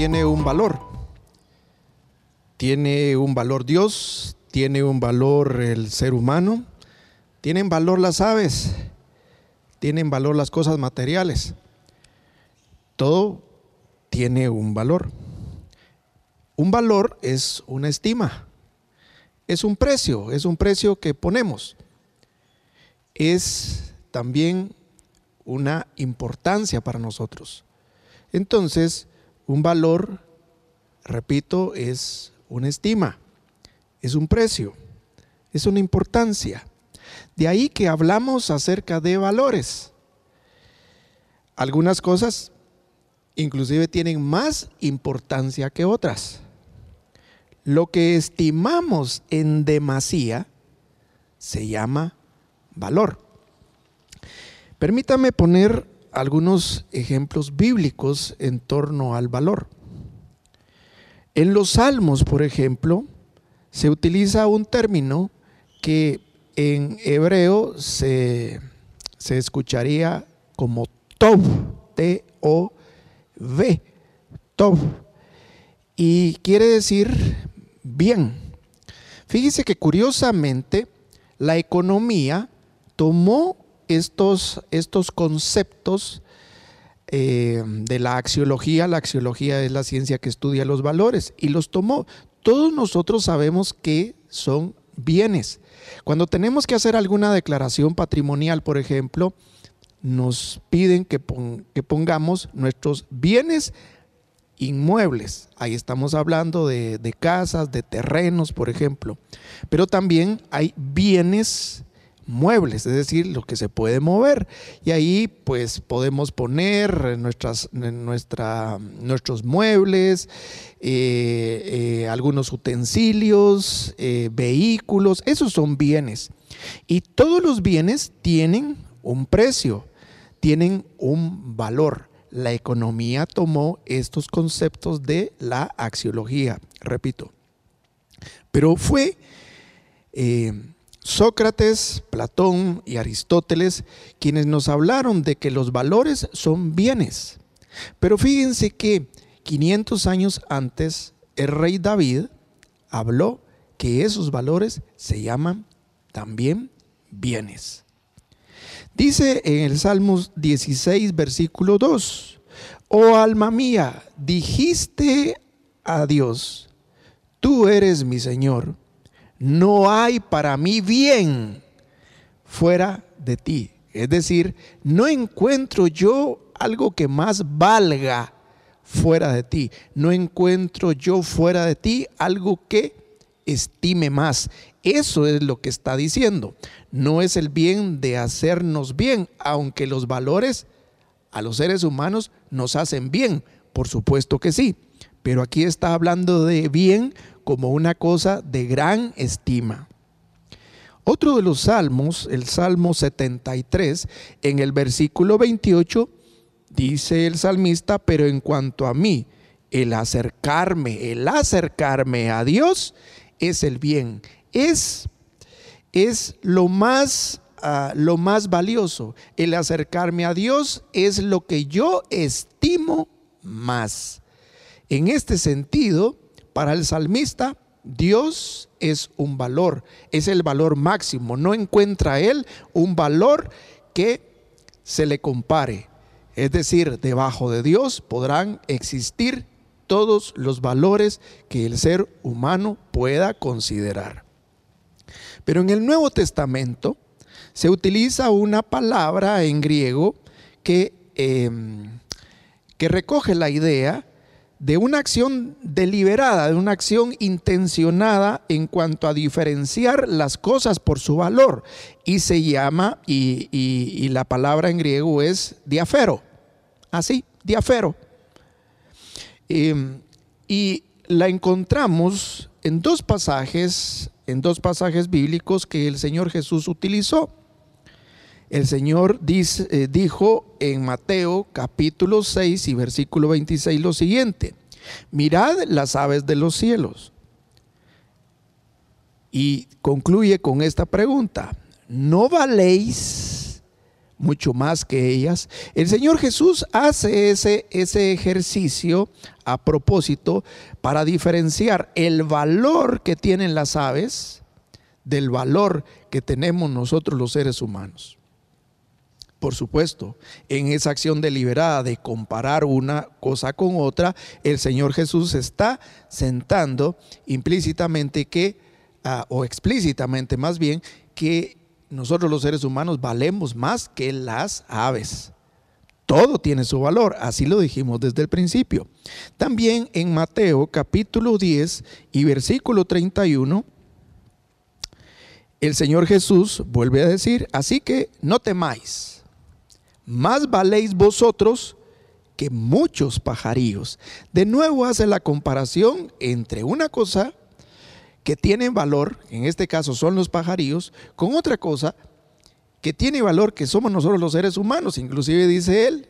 tiene un valor. Tiene un valor Dios, tiene un valor el ser humano, tienen valor las aves, tienen valor las cosas materiales. Todo tiene un valor. Un valor es una estima, es un precio, es un precio que ponemos. Es también una importancia para nosotros. Entonces, un valor, repito, es una estima, es un precio, es una importancia. De ahí que hablamos acerca de valores. Algunas cosas inclusive tienen más importancia que otras. Lo que estimamos en demasía se llama valor. Permítame poner algunos ejemplos bíblicos en torno al valor. En los salmos, por ejemplo, se utiliza un término que en hebreo se, se escucharía como tov, T-O-V, tov, y quiere decir bien. Fíjese que curiosamente la economía tomó estos, estos conceptos eh, de la axiología, la axiología es la ciencia que estudia los valores, y los tomó. Todos nosotros sabemos que son bienes. Cuando tenemos que hacer alguna declaración patrimonial, por ejemplo, nos piden que, que pongamos nuestros bienes inmuebles. Ahí estamos hablando de, de, casas, de terrenos, por ejemplo. Pero también hay bienes muebles, es decir, lo que se puede mover. Y ahí pues podemos poner nuestras, nuestra, nuestros muebles, eh, eh, algunos utensilios, eh, vehículos, esos son bienes. Y todos los bienes tienen un precio, tienen un valor. La economía tomó estos conceptos de la axiología, repito. Pero fue Sócrates, Platón y Aristóteles, quienes nos hablaron de que los valores son bienes. Pero fíjense que 500 años antes, el rey David habló que esos valores se llaman también bienes. Dice en el Salmos 16, versículo 2, oh alma mía, dijiste a Dios, tú eres mi Señor no hay para mí bien fuera de ti. Es decir, no encuentro yo algo que más valga fuera de ti. No encuentro yo fuera de ti algo que estime más. Eso es lo que está diciendo. No es el bien de hacernos bien, aunque los valores a los seres humanos nos hacen bien. Por supuesto que sí. Pero aquí está hablando de bien como una cosa de gran estima. Otro de los salmos, el Salmo 73, en el versículo 28, dice el salmista, pero en cuanto a mí, el acercarme, el acercarme a Dios es el bien, es, es lo más ah, lo más valioso. El acercarme a Dios es lo que yo estimo más. En este sentido, para el salmista, Dios es un valor, es el valor máximo. No encuentra él un valor que se le compare. Es decir, debajo de Dios podrán existir todos los valores que el ser humano pueda considerar. Pero en el Nuevo Testamento se utiliza una palabra en griego que, em, que recoge la idea de una acción deliberada, de una acción intencionada en cuanto a diferenciar las cosas por su valor. Y se llama, y, la palabra en griego es diafero. Así, diafero. Em, y la encontramos en dos pasajes, en dos pasajes bíblicos que el Señor Jesús utilizó. El Señor eh, dijo en Mateo capítulo 6 y versículo 26 lo siguiente, mirad las aves de los cielos. Y concluye con esta pregunta, ¿no valéis mucho más que ellas. El Señor Jesús hace ese, ese ejercicio a propósito para diferenciar el valor que tienen las aves del valor que tenemos nosotros los seres humanos. Por supuesto, en esa acción deliberada de comparar una cosa con otra, el Señor Jesús está sentando implícitamente que, ah, o explícitamente más bien, que nosotros los seres humanos valemos más que las aves. Todo tiene su valor, así lo dijimos desde el principio. También en Mateo capítulo 10 y versículo 31, el Señor Jesús vuelve a decir, así que no temáis más valéis vosotros que muchos pajarillos. De nuevo hace la comparación entre una cosa que tiene valor, en este caso son los pajarillos, con otra cosa que tiene valor, que somos nosotros los seres humanos. Inclusive dice él,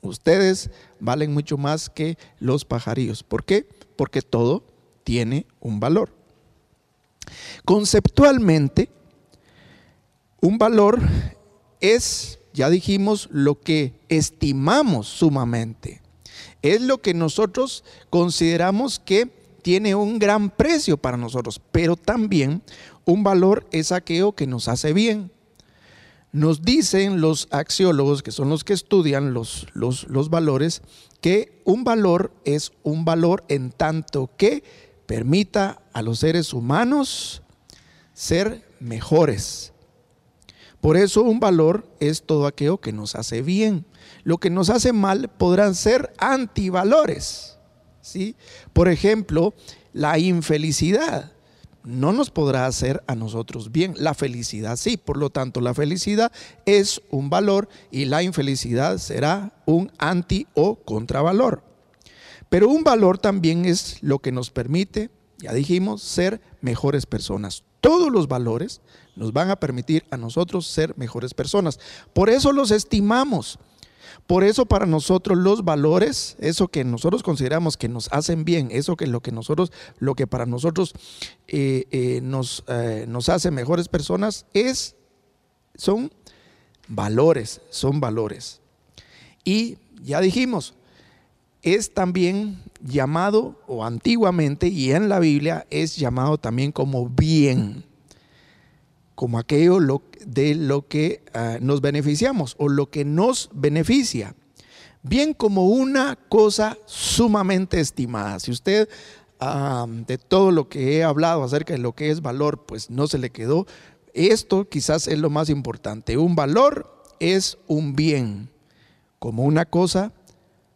ustedes valen mucho más que los pajarillos. ¿Por qué? Porque todo tiene un valor. Conceptualmente, un valor es ya dijimos lo que estimamos sumamente. Es lo que nosotros consideramos que tiene un gran precio para nosotros, pero también un valor es aquello que nos hace bien. Nos dicen los axiólogos, que son los que estudian los, los, los valores, que un valor es un valor en tanto que permita a los seres humanos ser mejores, por eso un valor es todo aquello que nos hace bien. Lo que nos hace mal podrán ser antivalores. ¿sí? Por ejemplo, la infelicidad no nos podrá hacer a nosotros bien. La felicidad sí. Por lo tanto, la felicidad es un valor y la infelicidad será un anti o contravalor. Pero un valor también es lo que nos permite, ya dijimos, ser mejores personas. Todos los valores nos van a permitir a nosotros ser mejores personas. Por eso los estimamos. Por eso para nosotros los valores, eso que nosotros consideramos que nos hacen bien, eso que lo que nosotros, lo que para nosotros eh, eh, nos, eh, nos hace mejores personas, es, son valores, son valores. Y ya dijimos, es también llamado, o antiguamente, y en la Biblia es llamado también como bien como aquello de lo que ah, nos beneficiamos o lo que nos beneficia, bien como una cosa sumamente estimada. Si usted ah, de todo lo que he hablado acerca de lo que es valor, pues no se le quedó, esto quizás es lo más importante. Un valor es un bien, como una cosa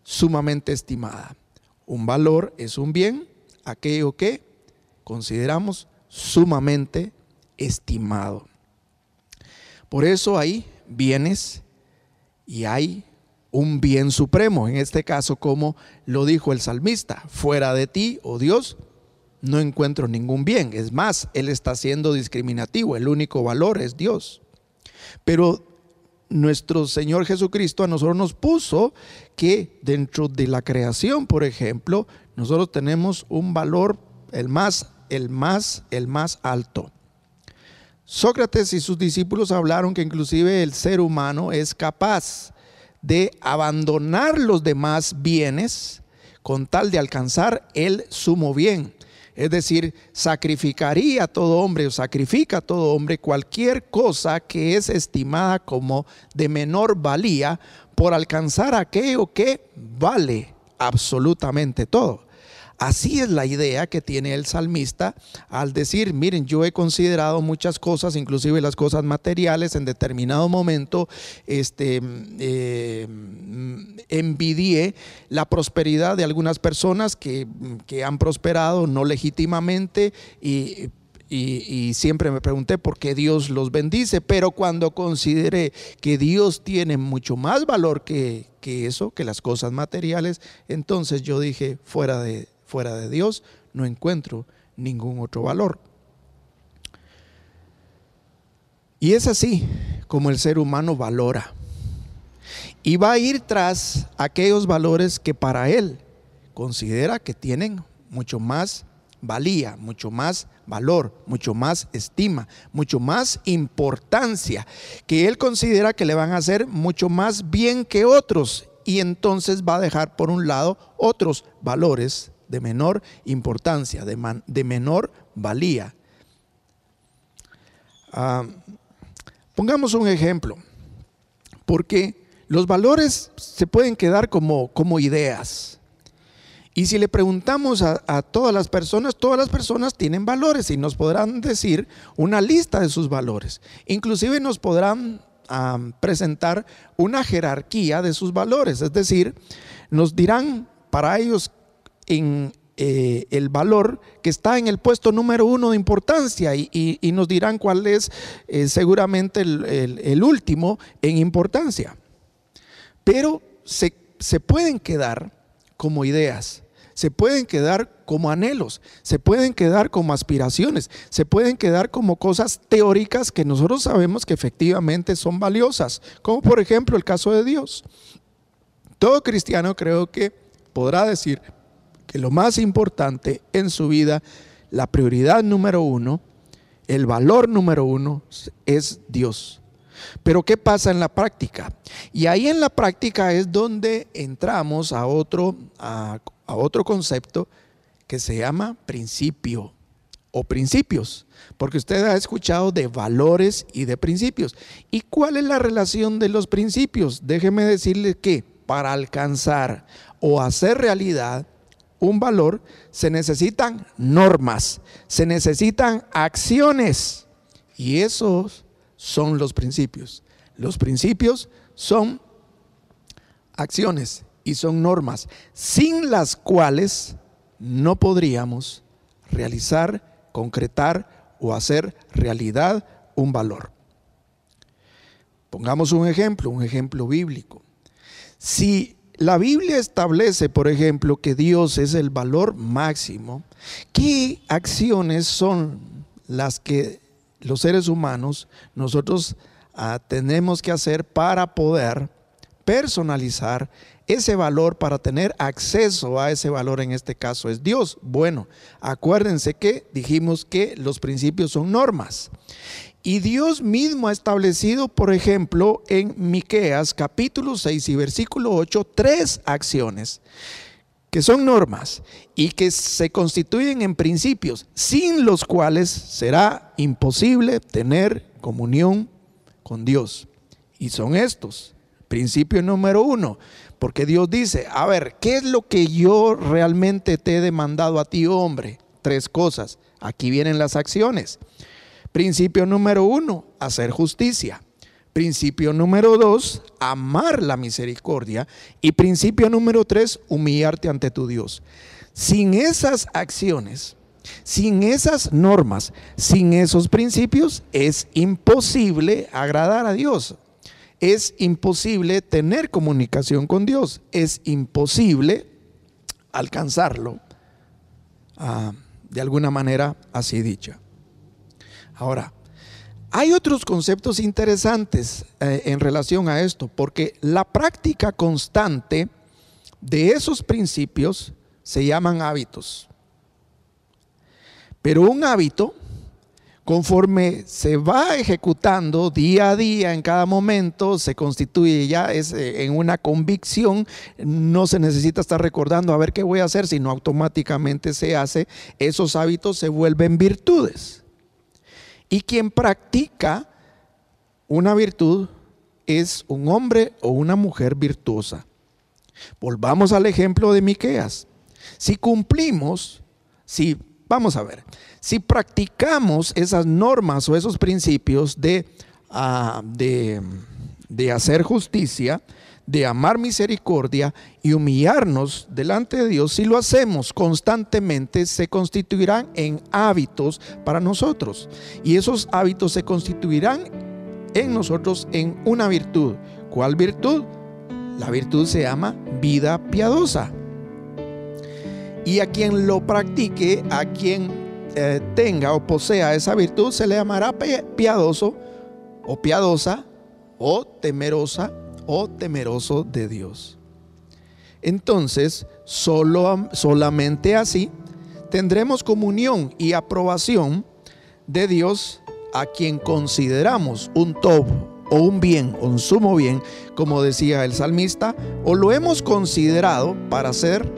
sumamente estimada. Un valor es un bien, aquello que consideramos sumamente estimado. Por eso hay bienes y hay un bien supremo, en este caso como lo dijo el salmista, fuera de ti, oh Dios, no encuentro ningún bien. Es más, Él está siendo discriminativo, el único valor es Dios. Pero nuestro Señor Jesucristo a nosotros nos puso que dentro de la creación, por ejemplo, nosotros tenemos un valor el más, el más, el más alto. Sócrates y sus discípulos hablaron que inclusive el ser humano es capaz de abandonar los demás bienes con tal de alcanzar el sumo bien. Es decir, sacrificaría a todo hombre o sacrifica a todo hombre cualquier cosa que es estimada como de menor valía por alcanzar aquello que vale absolutamente todo. Así es la idea que tiene el salmista al decir, miren, yo he considerado muchas cosas, inclusive las cosas materiales, en determinado momento este, eh, envidié la prosperidad de algunas personas que, que han prosperado no legítimamente y y, siempre me pregunté por qué Dios los bendice, pero cuando consideré que Dios tiene mucho más valor que, que, eso, que las cosas materiales, entonces yo dije, fuera de, fuera de Dios no encuentro ningún otro valor. Y es así como el ser humano valora. Y va a ir tras aquellos valores que para él considera que tienen mucho más valía, mucho más valor, mucho más estima, mucho más importancia, que él considera que le van a hacer mucho más bien que otros y entonces va a dejar por un lado otros valores de menor importancia, de, menor valía. Ah, pongamos un ejemplo, porque los valores se pueden quedar como, como ideas. Y si le preguntamos a, todas las personas, todas las personas tienen valores y nos podrán decir una lista de sus valores. Inclusive nos podrán presentar una jerarquía de sus valores. Es decir, nos dirán para ellos en, eh, el valor que está en el puesto número uno de importancia y, nos dirán cuál es eh, seguramente el, último en importancia. Pero se, se pueden quedar como ideas, se pueden quedar como anhelos, se pueden quedar como aspiraciones, se pueden quedar como cosas teóricas que nosotros sabemos que efectivamente son valiosas, como por ejemplo el caso de Dios. Todo cristiano creo que podrá decir lo más importante en su vida, la prioridad número uno, el valor número uno es Dios. Pero ¿qué pasa en la práctica? Y ahí en la práctica es donde entramos a otro, a, otro concepto que se llama principio o principios, porque usted ha escuchado de valores y de principios. ¿Y cuál es la relación de los principios? Déjeme decirle que para alcanzar o hacer realidad un valor se necesitan normas, se necesitan acciones y esos son los principios. Los principios son acciones y son normas sin las cuales no podríamos realizar, concretar o hacer realidad un valor. Pongamos un ejemplo, un ejemplo bíblico. Si la Biblia establece, por ejemplo, que Dios es el valor máximo, ¿qué acciones son las que los seres humanos, nosotros ah, tenemos que hacer para poder personalizar ese valor, para tener acceso a ese valor, en este caso es Dios. Bueno, acuérdense que dijimos que los principios son normas. Y Dios mismo ha establecido, por ejemplo, en Miqueas capítulo 6 y versículo 8, tres acciones que son normas y que se constituyen en principios, sin los cuales será imposible tener comunión con Dios. Y son estos. Principio número uno, porque Dios dice, a ver, ¿qué es lo que yo realmente te he demandado a ti, hombre? Tres cosas. Aquí vienen las acciones. Principio número uno, hacer justicia. Principio número dos, amar la misericordia. Y principio número tres, humillarte ante tu Dios. Sin esas acciones, sin esas normas, sin esos principios, es imposible agradar a Dios. Es imposible tener comunicación con Dios. Es imposible alcanzarlo ah, de alguna manera así dicha. Ahora, hay otros conceptos interesantes eh, en relación a esto, porque la práctica constante de esos principios se llaman hábitos. Pero un hábito, conforme se va ejecutando día a día, en cada momento, se constituye ya eh, en una convicción, no se necesita estar recordando a ver qué voy a hacer, sino automáticamente se hace, esos hábitos se vuelven virtudes. Y quien practica una virtud es un hombre o una mujer virtuosa. Volvamos al ejemplo de Miqueas. Si cumplimos, si vamos a ver, si practicamos esas normas o esos principios de, ah, de, de hacer justicia, de amar misericordia y humillarnos delante de Dios, si lo hacemos constantemente, se constituirán en hábitos para nosotros. Y esos hábitos se constituirán en nosotros en una virtud. ¿Cuál virtud? La virtud se llama vida piadosa. Y a quien lo practique, a quien eh, tenga o posea esa virtud, se le llamará piadoso o piadosa o temerosa o temeroso de Dios. Entonces, solo, solamente así tendremos comunión y aprobación de Dios a quien consideramos un top o un bien, un sumo bien, como decía el salmista, o lo hemos considerado para hacer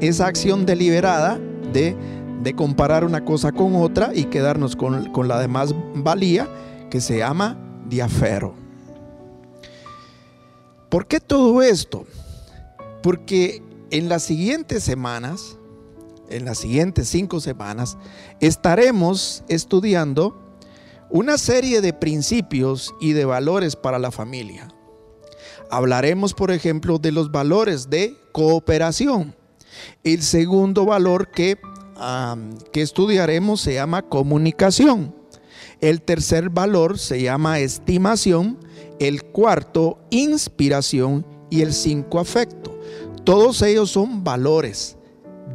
esa acción deliberada de, de comparar una cosa con otra y quedarnos con, con la demás valía que se llama diafero. ¿Por qué todo esto? Porque en las siguientes semanas, en las siguientes cinco semanas, estaremos estudiando una serie de principios y de valores para la familia. Hablaremos, por ejemplo, de los valores de cooperación. El segundo valor que, que estudiaremos se llama comunicación. El tercer valor se llama estimación. El cuarto, inspiración. Y el cinco, afecto. Todos ellos son valores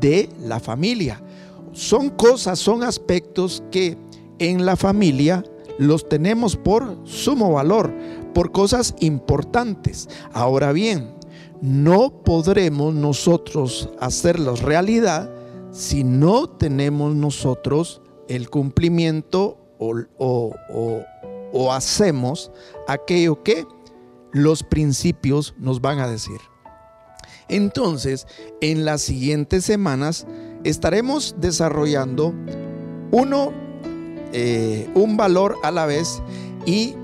de la familia. Son cosas, son aspectos que en la familia los tenemos por sumo valor, por cosas importantes. Ahora bien, no podremos nosotros hacerlos realidad si no tenemos nosotros el cumplimiento o, o hacemos aquello que los principios nos van a decir. Entonces, en las siguientes semanas estaremos desarrollando uno, eh, un valor a la vez y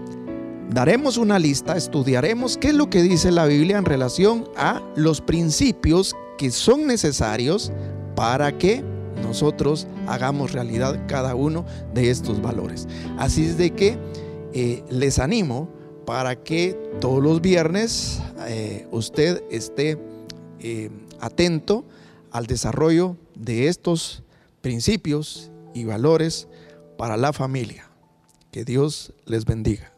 daremos una lista, estudiaremos qué es lo que dice la Biblia en relación a los principios que son necesarios para que nosotros hagamos realidad cada uno de estos valores. Así es de que eh, les animo para que todos los viernes eh, usted esté eh, atento al desarrollo de estos principios y valores para la familia. Que Dios les bendiga.